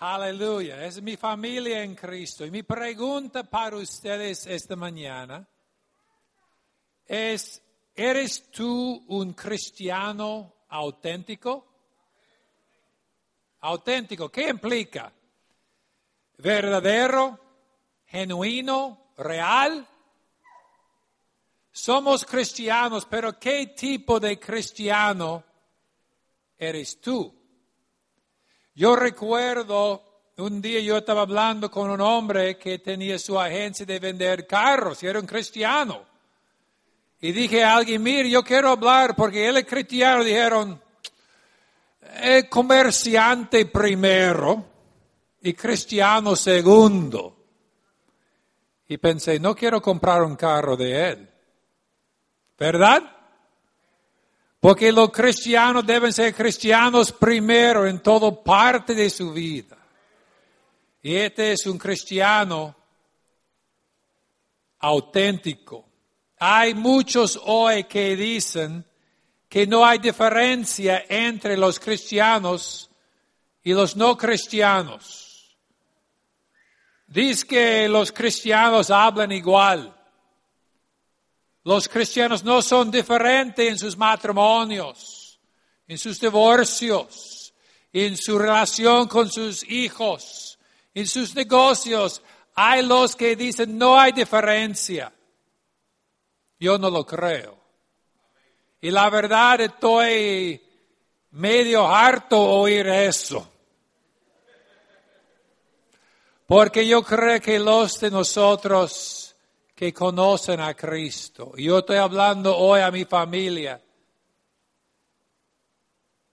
Aleluya, es mi familia en Cristo. Y mi pregunta para ustedes esta mañana es, ¿eres tú un cristiano auténtico? Auténtico, ¿qué implica? ¿Verdadero? ¿Genuino? ¿Real? Somos cristianos, pero ¿qué tipo de cristiano eres tú? Yo recuerdo un día yo estaba hablando con un hombre que tenía su agencia de vender carros y era un cristiano. Y dije a alguien, mire, yo quiero hablar porque él es cristiano. Dijeron, es comerciante primero y cristiano segundo. Y pensé, no quiero comprar un carro de él. ¿Verdad? Porque los cristianos deben ser cristianos primero en toda parte de su vida. Y este es un cristiano auténtico. Hay muchos hoy que dicen que no hay diferencia entre los cristianos y los no cristianos. Dice que los cristianos hablan igual. Los cristianos no son diferentes en sus matrimonios, en sus divorcios, en su relación con sus hijos, en sus negocios. Hay los que dicen no hay diferencia. Yo no lo creo. Y la verdad estoy medio harto oír eso. Porque yo creo que los de nosotros que conocen a Cristo, yo estoy hablando hoy a mi familia,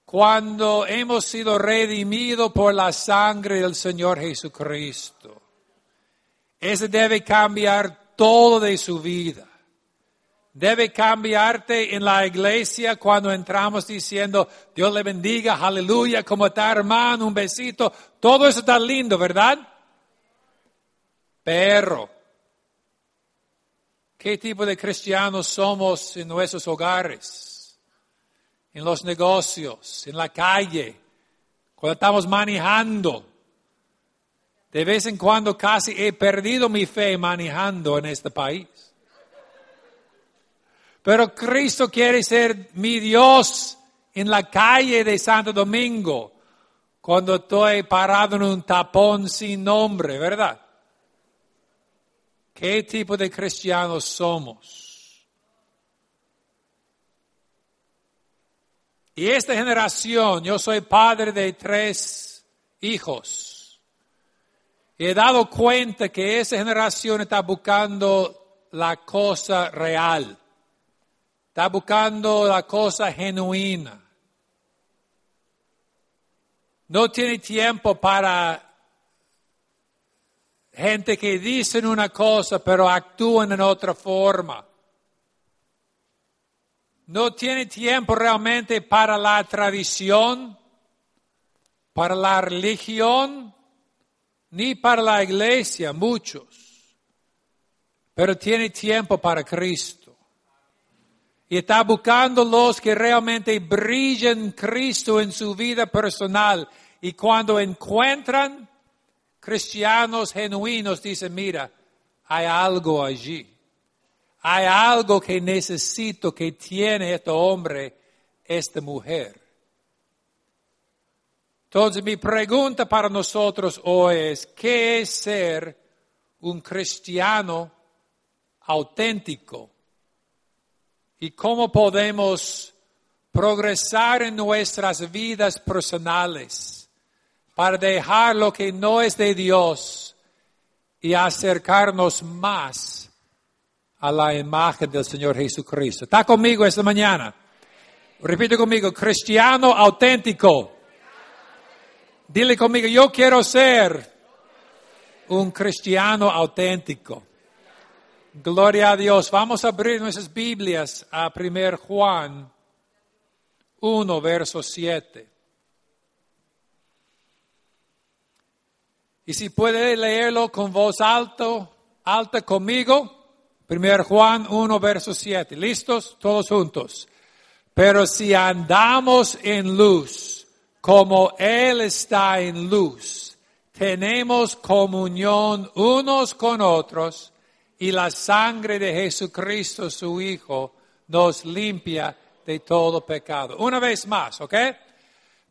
cuando hemos sido redimidos por la sangre del Señor Jesucristo, ese debe cambiar todo de su vida. Debe cambiarte en la iglesia cuando entramos diciendo, Dios le bendiga, aleluya, como está hermano, un besito. Todo eso está lindo, ¿verdad? Pero, ¿qué tipo de cristianos somos en nuestros hogares? En los negocios, en la calle, cuando estamos manejando. De vez en cuando casi he perdido mi fe manejando en este país. Pero Cristo quiere ser mi Dios en la calle de Santo Domingo cuando estoy parado en un tapón sin nombre, ¿verdad? ¿Qué tipo de cristianos somos? Y esta generación, yo soy padre de tres hijos. Y he dado cuenta que esa generación está buscando la cosa real. Está buscando la cosa genuina. No tiene tiempo para gente que dicen una cosa pero actúan en otra forma. No tiene tiempo realmente para la tradición, para la religión, ni para la iglesia, muchos. Pero tiene tiempo para Cristo y está buscando los que realmente brillen Cristo en su vida personal. Y cuando encuentran cristianos genuinos, dicen, mira, hay algo allí. Hay algo que necesito que tiene este hombre, esta mujer. Entonces mi pregunta para nosotros hoy es, ¿qué es ser un cristiano auténtico? y cómo podemos progresar en nuestras vidas personales para dejar lo que no es de Dios y acercarnos más a la imagen del Señor Jesucristo. ¿Está conmigo esta mañana? Repite conmigo, cristiano auténtico. Dile conmigo, yo quiero ser un cristiano auténtico. Gloria a Dios. Vamos a abrir nuestras Biblias a 1 Juan 1, verso 7. Y si puede leerlo con voz alto, alta conmigo, 1 Juan 1, verso 7. ¿Listos? Todos juntos. Pero si andamos en luz, como Él está en luz, tenemos comunión unos con otros y la sangre de Jesucristo, su Hijo, nos limpia de todo pecado. Una vez más, ¿ok?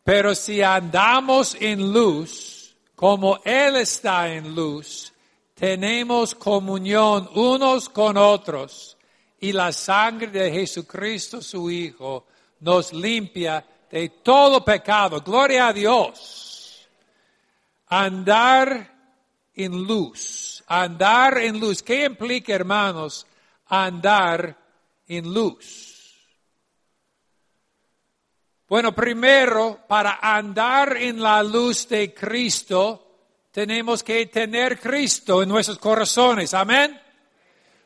Pero si andamos en luz, como Él está en luz, tenemos comunión unos con otros y la sangre de Jesucristo, su Hijo, nos limpia de todo pecado. Gloria a Dios. Andar en luz. Andar en luz. ¿Qué implica, hermanos, andar en luz? Bueno, primero, para andar en la luz de Cristo, tenemos que tener Cristo en nuestros corazones. Amén.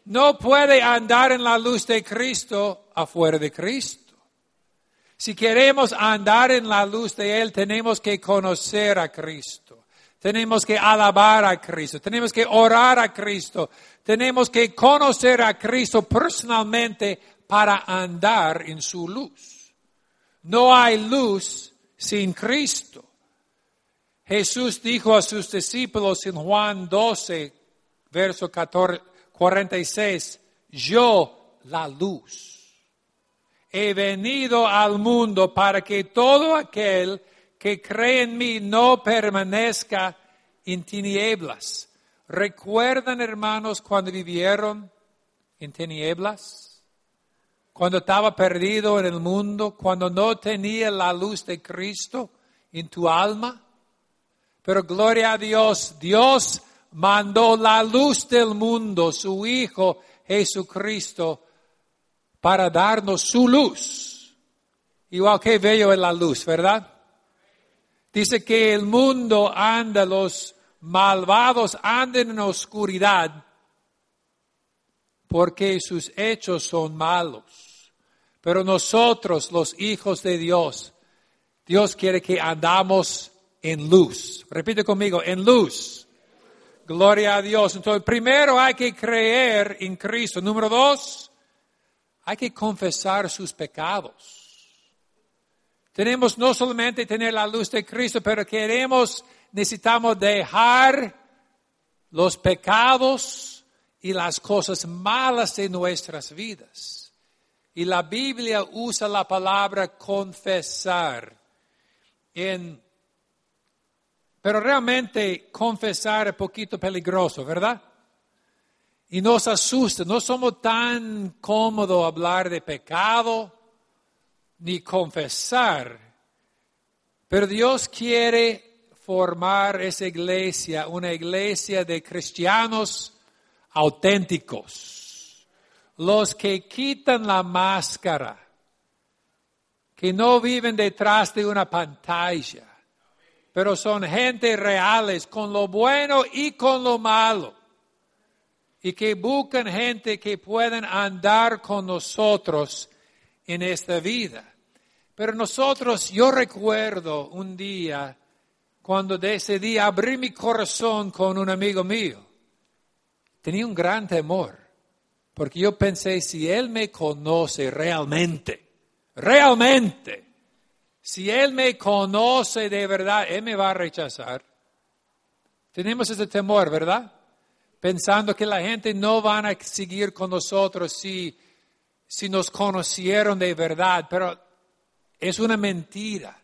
No puede andar en la luz de Cristo afuera de Cristo. Si queremos andar en la luz de Él, tenemos que conocer a Cristo. Tenemos que alabar a Cristo. Tenemos que orar a Cristo. Tenemos que conocer a Cristo personalmente para andar en su luz. No hay luz sin Cristo. Jesús dijo a sus discípulos en Juan 12, verso 46, yo la luz. He venido al mundo para que todo aquel que cree en mí no permanezca en tinieblas. ¿Recuerdan, hermanos, cuando vivieron en tinieblas? Cuando estaba perdido en el mundo, cuando no tenía la luz de Cristo en tu alma. Pero gloria a Dios, Dios mandó la luz del mundo, su Hijo Jesucristo, para darnos su luz. Igual que bello es la luz, ¿verdad? Dice que el mundo anda, los malvados andan en oscuridad porque sus hechos son malos. Pero nosotros, los hijos de Dios, Dios quiere que andamos en luz. Repite conmigo, en luz. Gloria a Dios. Entonces, primero hay que creer en Cristo. Número dos, hay que confesar sus pecados. Tenemos no solamente tener la luz de Cristo, pero queremos, necesitamos dejar los pecados y las cosas malas de nuestras vidas. Y la Biblia usa la palabra confesar pero realmente confesar es poquito peligroso, ¿verdad? Y nos asusta, no somos tan cómodos hablar de pecado ni confesar. Pero Dios quiere formar esa iglesia, una iglesia de cristianos auténticos, los que quitan la máscara, que no viven detrás de una pantalla pero son gente reales con lo bueno y con lo malo. Y que buscan gente que pueden andar con nosotros en esta vida. Pero nosotros, yo recuerdo un día cuando decidí abrir mi corazón con un amigo mío. Tenía un gran temor, porque yo pensé, si él me conoce realmente, realmente, si Él me conoce de verdad, Él me va a rechazar. Tenemos ese temor, ¿verdad? Pensando que la gente no van a seguir con nosotros si, si nos conocieron de verdad, pero es una mentira.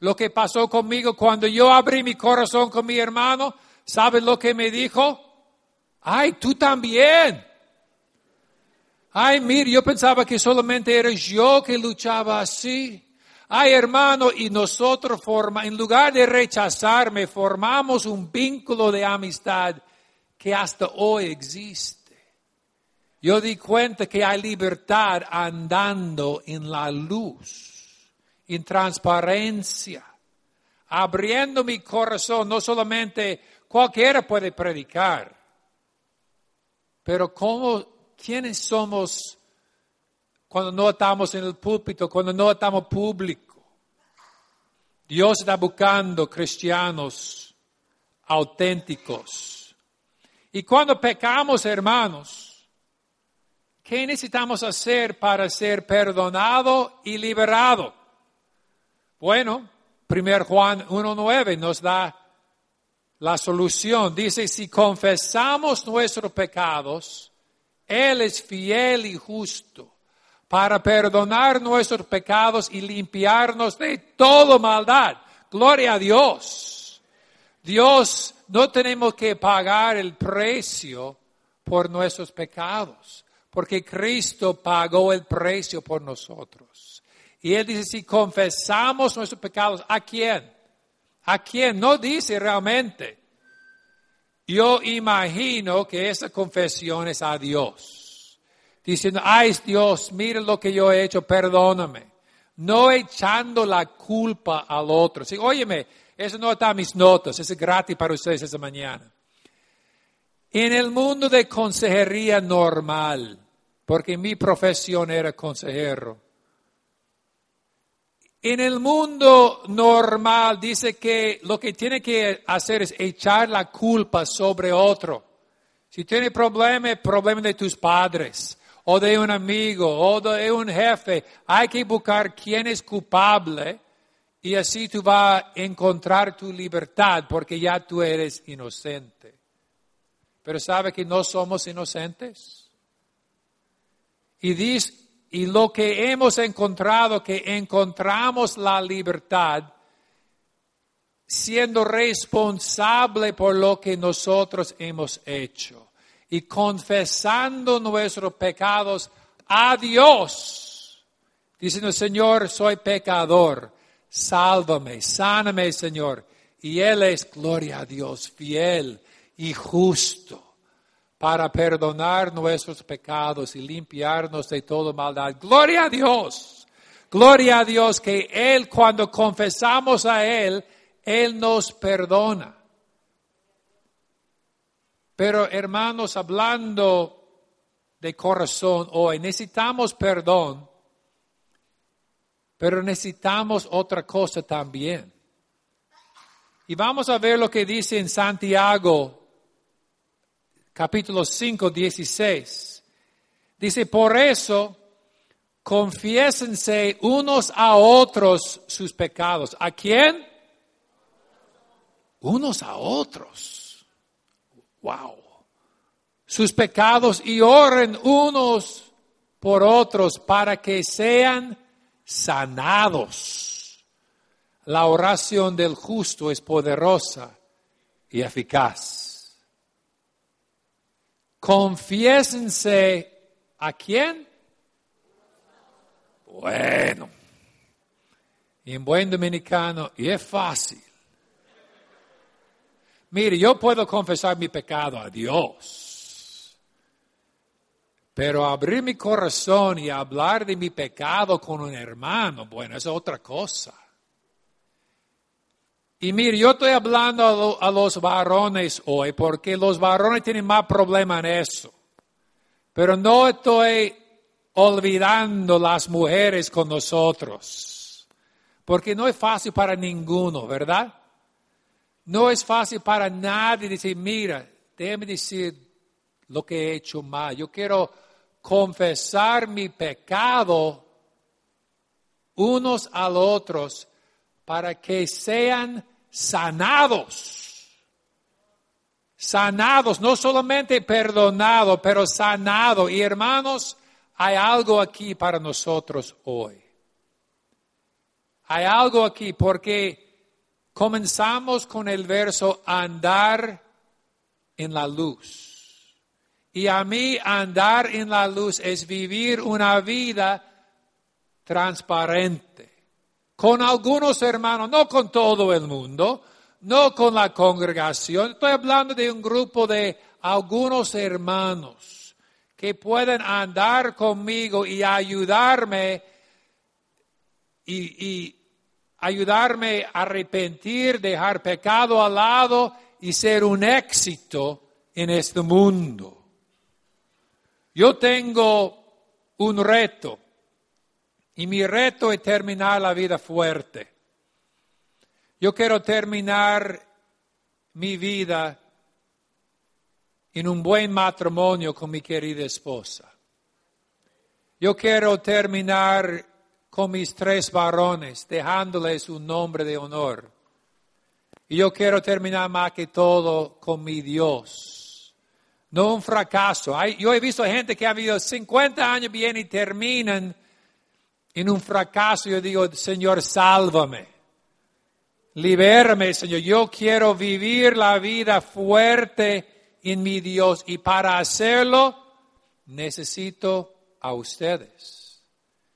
Lo que pasó conmigo cuando yo abrí mi corazón con mi hermano, ¿sabes lo que me dijo? Ay, tú también. Ay, mire, yo pensaba que solamente eres yo que luchaba así. Ay, hermano, y nosotros forma, en lugar de rechazarme, formamos un vínculo de amistad que hasta hoy existe. Yo di cuenta que hay libertad andando en la luz, en transparencia. abriendo mi corazón, no solamente cualquiera puede predicar, pero cómo, quiénes somos cuando no estamos en el púlpito, cuando no estamos público. Dios está buscando cristianos auténticos. Y cuando pecamos, hermanos, ¿qué necesitamos hacer para ser perdonado y liberado? Bueno, 1 Juan 1.9 nos da la solución. Dice, si confesamos nuestros pecados, Él es fiel y justo para perdonar nuestros pecados y limpiarnos de toda maldad. Gloria a Dios. Dios, no tenemos que pagar el precio por nuestros pecados, porque Cristo pagó el precio por nosotros. Y Él dice, si confesamos nuestros pecados, ¿a quién? ¿A quién? No dice realmente. Yo imagino que esa confesión es a Dios. Diciendo, ay Dios, mire lo que yo he hecho, perdóname. No echando la culpa al otro. Sí, óyeme, eso no está en mis notas, eso es gratis para ustedes esta mañana. En el mundo de consejería normal, porque mi profesión era consejero, en el mundo normal dice que lo que tiene que hacer es echar la culpa sobre otro. Si tiene problemas, problema de tus padres, o de un amigo, o de un jefe, hay que buscar quién es culpable y así tú vas a encontrar tu libertad porque ya tú eres inocente. Pero sabe que no somos inocentes. Y dice, y lo que hemos encontrado, que encontramos la libertad siendo responsable por lo que nosotros hemos hecho y confesando nuestros pecados a Dios, diciendo, Señor, soy pecador, sálvame, sáname, Señor. Y Él es, gloria a Dios, fiel y justo para perdonar nuestros pecados y limpiarnos de toda maldad. Gloria a Dios. Gloria a Dios que Él, cuando confesamos a Él, Él nos perdona. Pero hermanos, hablando de corazón hoy, necesitamos perdón, pero necesitamos otra cosa también. Y vamos a ver lo que dice en Santiago capítulo 5, 16. Dice, por eso, confiésense unos a otros sus pecados. ¿A quién? Unos a otros. Wow. Sus pecados y oren unos por otros para que sean sanados. La oración del justo es poderosa y eficaz. Confiésense a quién? Bueno, en buen dominicano, y es fácil. Mire, yo puedo confesar mi pecado a Dios, pero abrir mi corazón y hablar de mi pecado con un hermano, bueno, es otra cosa. Y mire, yo estoy hablando a, los varones hoy porque los varones tienen más problema en eso. Pero no estoy olvidando las mujeres con nosotros. Porque no es fácil para ninguno, ¿verdad? No es fácil para nadie decir, mira, déjame decir lo que he hecho mal. Yo quiero confesar mi pecado unos a los otros para que sean sanados. Sanados, no solamente perdonados, pero sanados. Y hermanos, hay algo aquí para nosotros hoy. Hay algo aquí porque comenzamos con el verso andar en la luz. Y a mí andar en la luz es vivir una vida transparente con algunos hermanos, no con todo el mundo, no con la congregación. Estoy hablando de un grupo de algunos hermanos que pueden andar conmigo y ayudarme y, ayudarme a arrepentir, dejar pecado al lado y ser un éxito en este mundo. Yo tengo un reto y mi reto es terminar la vida fuerte. Yo quiero terminar mi vida en un buen matrimonio con mi querida esposa. Yo quiero terminar con mis tres varones, dejándoles un nombre de honor. Y yo quiero terminar más que todo con mi Dios. No un fracaso. yo he visto gente que ha vivido 50 años bien y terminan en un fracaso. Yo digo, Señor, sálvame. Libérame, Señor. Yo quiero vivir la vida fuerte en mi Dios. Y para hacerlo, necesito a ustedes.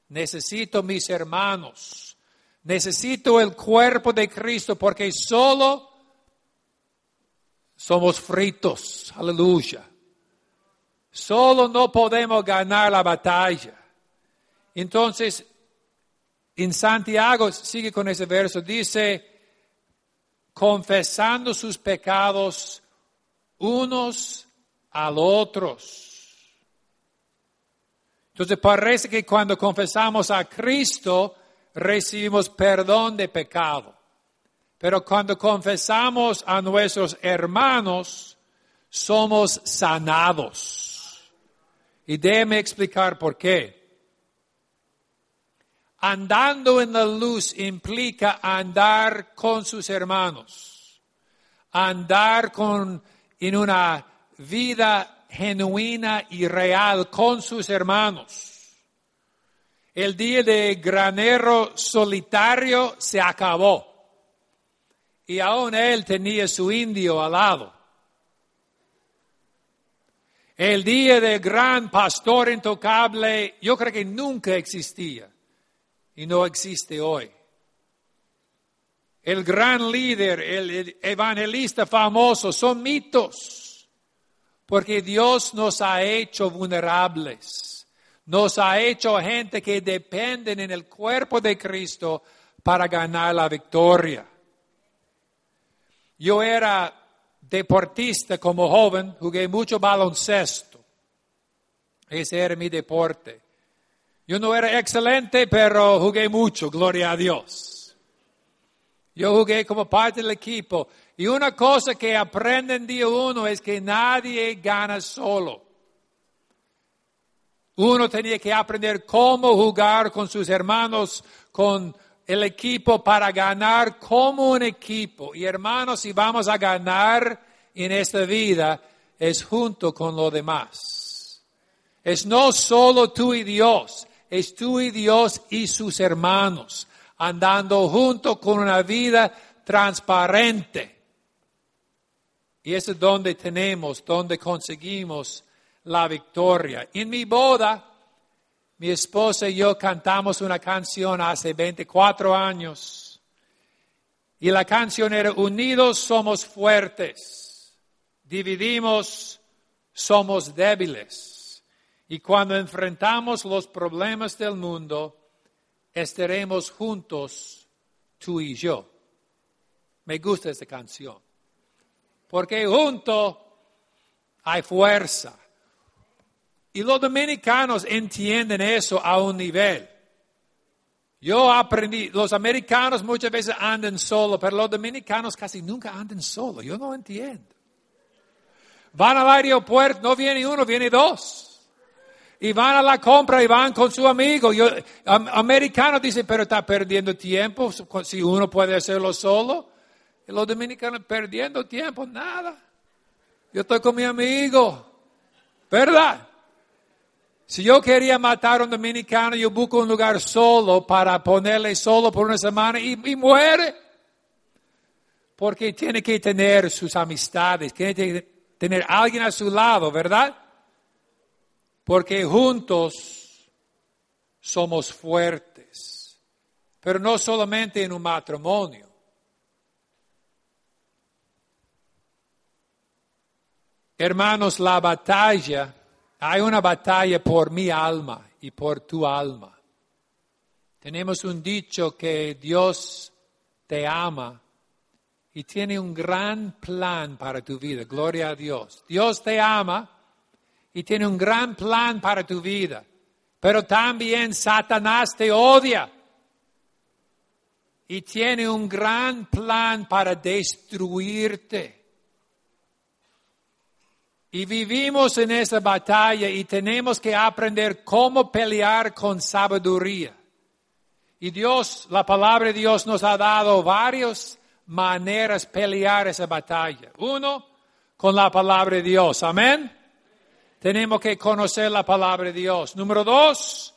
Necesito mis hermanos. Necesito el cuerpo de Cristo porque solo somos fritos. Aleluya. Solo no podemos ganar la batalla. Entonces, en Santiago, sigue con ese verso, dice, confesando sus pecados unos a los otros entonces parece que cuando confesamos a Cristo recibimos perdón de pecado. Pero cuando confesamos a nuestros hermanos, somos sanados. Y déjeme explicar por qué. Andando en la luz implica andar con sus hermanos, andar con, en una vida genuina y real con sus hermanos. El día de granero solitario se acabó y aún él tenía su indio al lado. El día de gran pastor intocable yo creo que nunca existía y no existe hoy. El gran líder, el evangelista famoso son mitos porque Dios nos ha hecho vulnerables, nos ha hecho gente que dependen en el cuerpo de Cristo para ganar la victoria. Yo era deportista como joven, jugué mucho baloncesto. Ese era mi deporte. Yo no era excelente, pero jugué mucho, gloria a Dios. Yo jugué como parte del equipo. Y una cosa que aprenden día uno es que nadie gana solo. Uno tenía que aprender cómo jugar con sus hermanos, con el equipo para ganar como un equipo. Y hermanos, si vamos a ganar en esta vida, es junto con los demás. Es no solo tú y Dios, es tú y Dios y sus hermanos, andando junto con una vida transparente. Y es donde tenemos, donde conseguimos la victoria. En mi boda, mi esposa y yo cantamos una canción hace 24 años. Y la canción era, unidos somos fuertes, dividimos somos débiles. Y cuando enfrentamos los problemas del mundo, estaremos juntos tú y yo. Me gusta esta canción porque junto hay fuerza. Y los dominicanos entienden eso a un nivel. Yo aprendí, los americanos muchas veces andan solo, pero los dominicanos casi nunca andan solo. Yo no entiendo. Van al aeropuerto, no viene uno, viene dos. Y van a la compra y van con su amigo. Yo, americanos dicen, pero está perdiendo tiempo si uno puede hacerlo solo los dominicanos perdiendo tiempo, nada. Yo estoy con mi amigo, ¿verdad? Si yo quería matar a un dominicano, yo busco un lugar solo para ponerle solo por una semana y, y muere. Porque tiene que tener sus amistades, tiene que tener alguien a su lado, ¿verdad? Porque juntos somos fuertes. Pero no solamente en un matrimonio. Hermanos, la batalla, hay una batalla por mi alma y por tu alma. Tenemos un dicho que Dios te ama y tiene un gran plan para tu vida. Gloria a Dios. Dios te ama y tiene un gran plan para tu vida. Pero también Satanás te odia y tiene un gran plan para destruirte. Y vivimos en esa batalla y tenemos que aprender cómo pelear con sabiduría. Y Dios, la palabra de Dios nos ha dado varias maneras de pelear esa batalla. Uno, con la palabra de Dios. Amén. Tenemos que conocer la palabra de Dios. Número dos,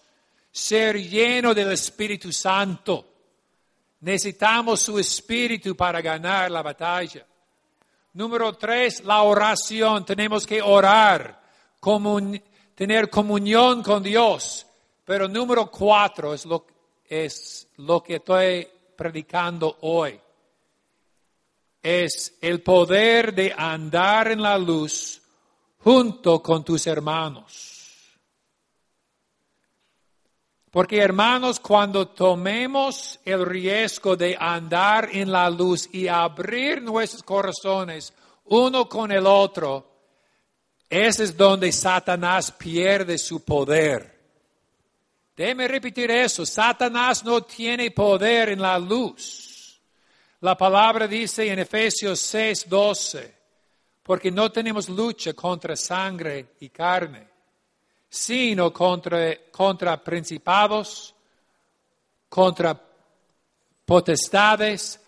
ser lleno del Espíritu Santo. Necesitamos su Espíritu para ganar la batalla. Número tres, la oración. Tenemos que orar, tener comunión con Dios. Pero número cuatro es lo, que estoy predicando hoy. Es el poder de andar en la luz junto con tus hermanos. Porque hermanos, cuando tomemos el riesgo de andar en la luz y abrir nuestros corazones uno con el otro, ese es donde Satanás pierde su poder. Déjeme repetir eso, Satanás no tiene poder en la luz. La palabra dice en Efesios 6, 12, porque no tenemos lucha contra sangre y carne sino contra, contra principados, contra potestades,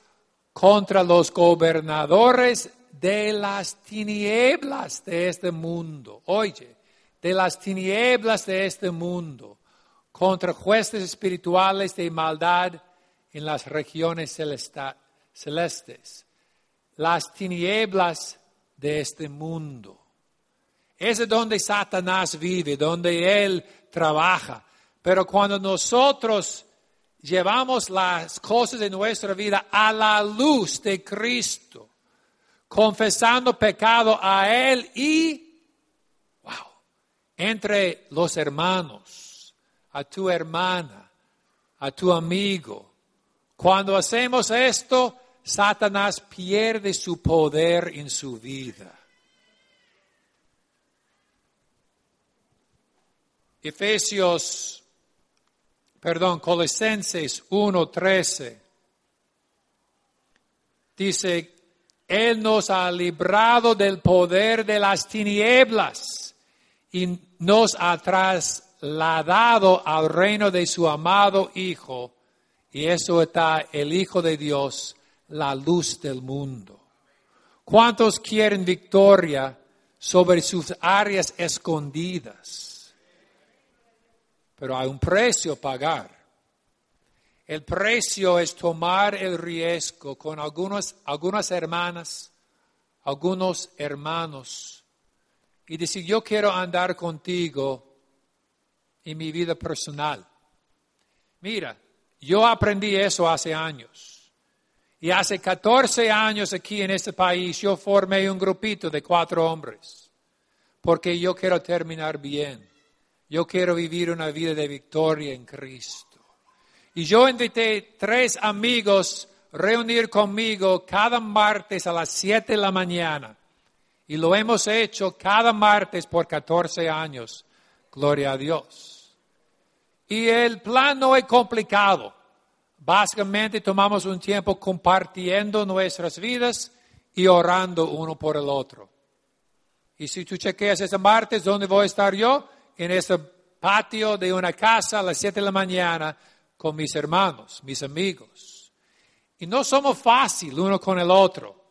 contra los gobernadores de las tinieblas de este mundo. Oye, de las tinieblas de este mundo, contra jueces espirituales de maldad en las regiones celestes. Las tinieblas de este mundo. Ese es donde Satanás vive, donde él trabaja. Pero cuando nosotros llevamos las cosas de nuestra vida a la luz de Cristo, confesando pecado a Él y, wow, entre los hermanos, a tu hermana, a tu amigo. Cuando hacemos esto, Satanás pierde su poder en su vida. Efesios, perdón, Colosenses 1:13. Dice, Él nos ha librado del poder de las tinieblas y nos ha trasladado al reino de su amado Hijo. Y eso está el Hijo de Dios, la luz del mundo. ¿Cuántos quieren victoria sobre sus áreas escondidas? pero hay un precio a pagar. El precio es tomar el riesgo con algunas, algunas hermanas, algunos hermanos, y decir, yo quiero andar contigo en mi vida personal. Mira, yo aprendí eso hace años. Y hace 14 años aquí en este país yo formé un grupito de cuatro hombres, porque yo quiero terminar bien. Yo quiero vivir una vida de victoria en Cristo. Y yo invité tres amigos a reunir conmigo cada martes a las siete de la mañana. Y lo hemos hecho cada martes por 14 años. Gloria a Dios. Y el plan no es complicado. Básicamente tomamos un tiempo compartiendo nuestras vidas y orando uno por el otro. Y si tú chequeas ese martes, ¿dónde voy a estar yo? en este patio de una casa a las 7 de la mañana con mis hermanos, mis amigos. Y no somos fácil uno con el otro.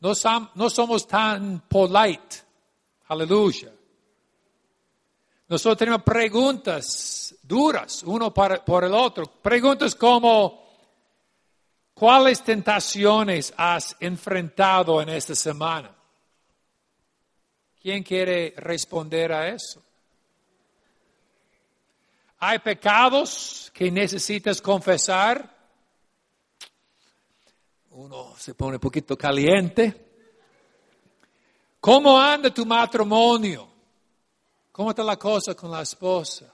No, no somos tan polite. Aleluya. Nosotros tenemos preguntas duras uno para, por el otro. Preguntas como, ¿cuáles tentaciones has enfrentado en esta semana? ¿Quién quiere responder a eso? Hay pecados que necesitas confesar. Uno se pone un poquito caliente. ¿Cómo anda tu matrimonio? ¿Cómo está la cosa con la esposa?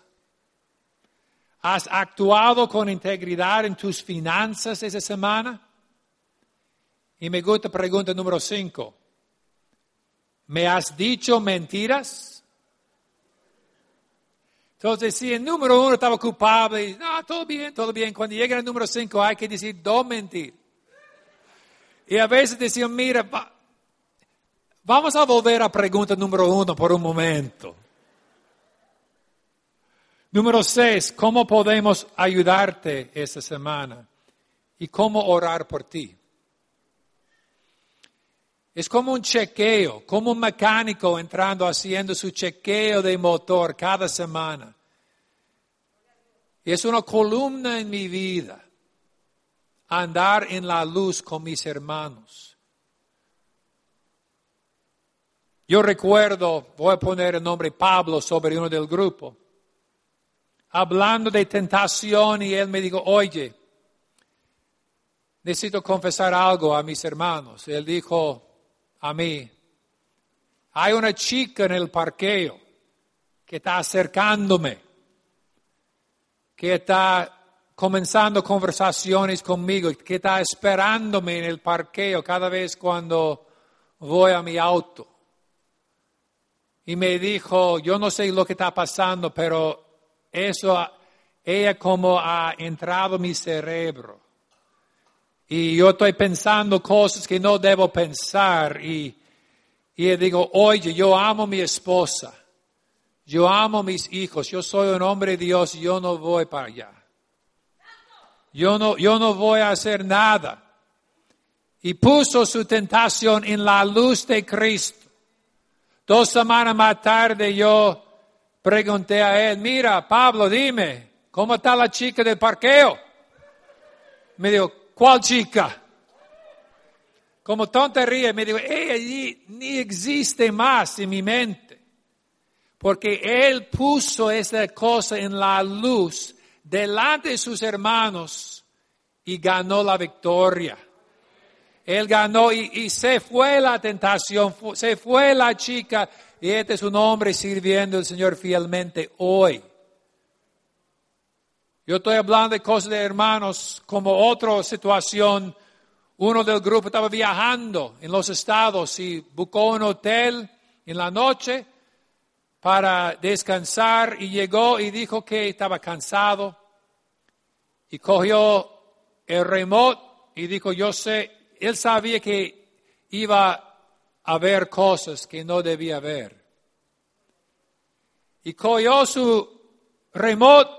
¿Has actuado con integridad en tus finanzas esa semana? Y me gusta pregunta número cinco. ¿Me has dicho mentiras? Entonces, si el número uno estaba culpable, no, todo bien, todo bien. Cuando llega el número cinco hay que decir dos mentiras. Y a veces decían, mira, vamos a volver a pregunta número uno por un momento. Número seis, ¿cómo podemos ayudarte esta semana? ¿Y cómo orar por ti? Es como un chequeo, como un mecánico entrando haciendo su chequeo de motor cada semana. Es una columna en mi vida, andar en la luz con mis hermanos. Yo recuerdo, voy a poner el nombre Pablo sobre uno del grupo, hablando de tentación y él me dijo, oye, necesito confesar algo a mis hermanos. Él dijo, a mí. Hay una chica en el parqueo que está acercándome, que está comenzando conversaciones conmigo, que está esperándome en el parqueo cada vez cuando voy a mi auto. Y me dijo, yo no sé lo que está pasando, pero eso, ella como ha entrado en mi cerebro. Y yo estoy pensando cosas que no debo pensar y, y digo, oye, yo amo a mi esposa, yo amo a mis hijos, yo soy un hombre de Dios y yo no voy para allá. Yo no, yo no voy a hacer nada. Y puso su tentación en la luz de Cristo. Dos semanas más tarde yo pregunté a él, mira, Pablo, dime, ¿cómo está la chica del parqueo? Me dijo, ¿Cuál chica? Como tontería, me digo, ella ni existe más en mi mente. Porque él puso esa cosa en la luz delante de sus hermanos y ganó la victoria. Él ganó y, se fue la tentación, se fue la chica y este es un hombre sirviendo al Señor fielmente hoy. Yo estoy hablando de cosas de hermanos como otra situación. Uno del grupo estaba viajando en los estados y buscó un hotel en la noche para descansar y llegó y dijo que estaba cansado y cogió el remote y dijo, yo sé, él sabía que iba a ver cosas que no debía ver. Y cogió su remote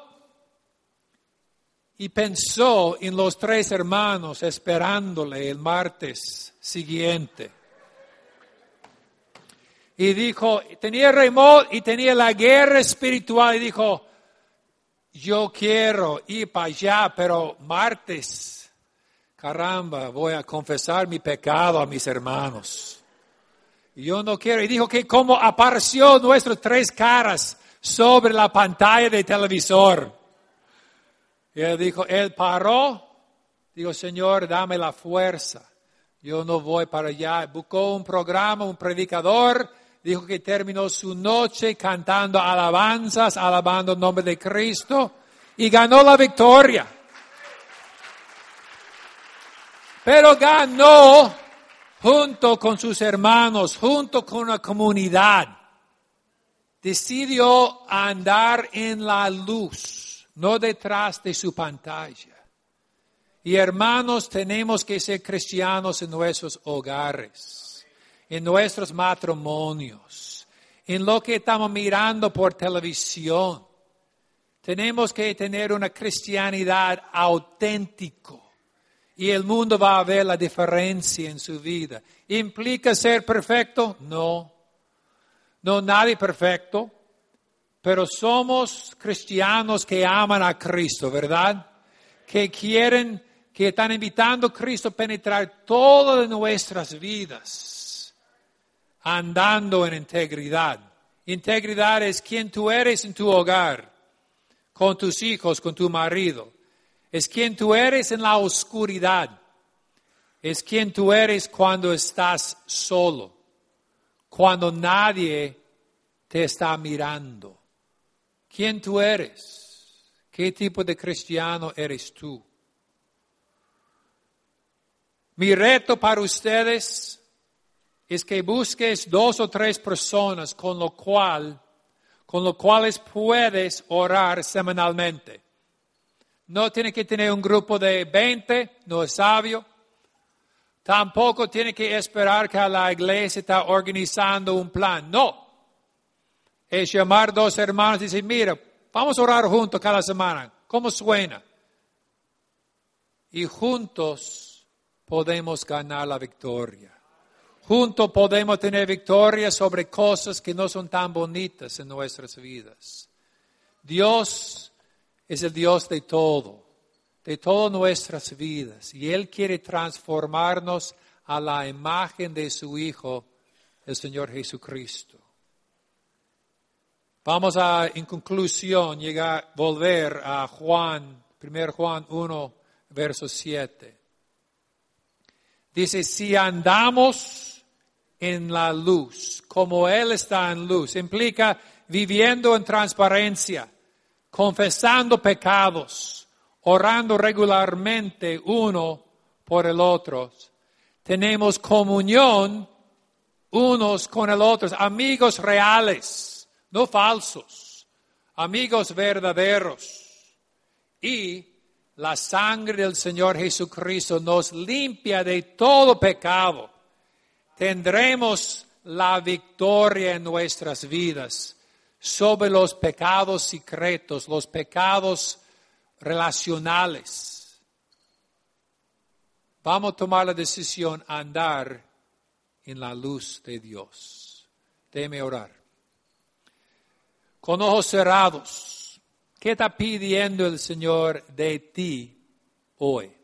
y pensó en los tres hermanos esperándole el martes siguiente. Y dijo, tenía remoto y tenía la guerra espiritual y dijo, yo quiero ir para allá, pero martes, caramba, voy a confesar mi pecado a mis hermanos. Yo no quiero. Y dijo que como apareció nuestras tres caras sobre la pantalla de televisor. Y él dijo, él paró, dijo, Señor, dame la fuerza. Yo no voy para allá. Buscó un programa, un predicador, dijo que terminó su noche cantando alabanzas, alabando el nombre de Cristo y ganó la victoria. Pero ganó junto con sus hermanos, junto con la comunidad. Decidió andar en la luz no detrás de su pantalla. Y hermanos, tenemos que ser cristianos en nuestros hogares, en nuestros matrimonios, en lo que estamos mirando por televisión. Tenemos que tener una cristianidad auténtico y el mundo va a ver la diferencia en su vida. ¿Implica ser perfecto? No. No, nadie perfecto pero somos cristianos que aman a Cristo, ¿verdad? Que quieren, que están invitando a Cristo a penetrar todas nuestras vidas, andando en integridad. Integridad es quien tú eres en tu hogar, con tus hijos, con tu marido. Es quien tú eres en la oscuridad. Es quien tú eres cuando estás solo, cuando nadie te está mirando quién tú eres, qué tipo de cristiano eres tú. Mi reto para ustedes es que busques dos o tres personas con lo cual, con lo cuales puedes orar semanalmente. No tiene que tener un grupo de 20, no es sabio. Tampoco tiene que esperar que la iglesia está organizando un plan. No. Es llamar dos hermanos y decir, mira, vamos a orar juntos cada semana. ¿Cómo suena? Y juntos podemos ganar la victoria. Juntos podemos tener victoria sobre cosas que no son tan bonitas en nuestras vidas. Dios es el Dios de todo, de todas nuestras vidas, y Él quiere transformarnos a la imagen de su Hijo, el Señor Jesucristo. Vamos a, en conclusión, llegar, volver a Juan, 1 Juan 1, verso 7. Dice, si andamos en la luz, como Él está en luz. Implica viviendo en transparencia, confesando pecados, orando regularmente uno por el otro. Tenemos comunión unos con el otro, amigos reales, no falsos, amigos verdaderos. Y la sangre del Señor Jesucristo nos limpia de todo pecado tendremos la victoria en nuestras vidas sobre los pecados secretos, los pecados relacionales. Vamos a tomar la decisión a andar en la luz de Dios. Déme orar. Con ojos cerrados, ¿qué está pidiendo el Señor de ti hoy?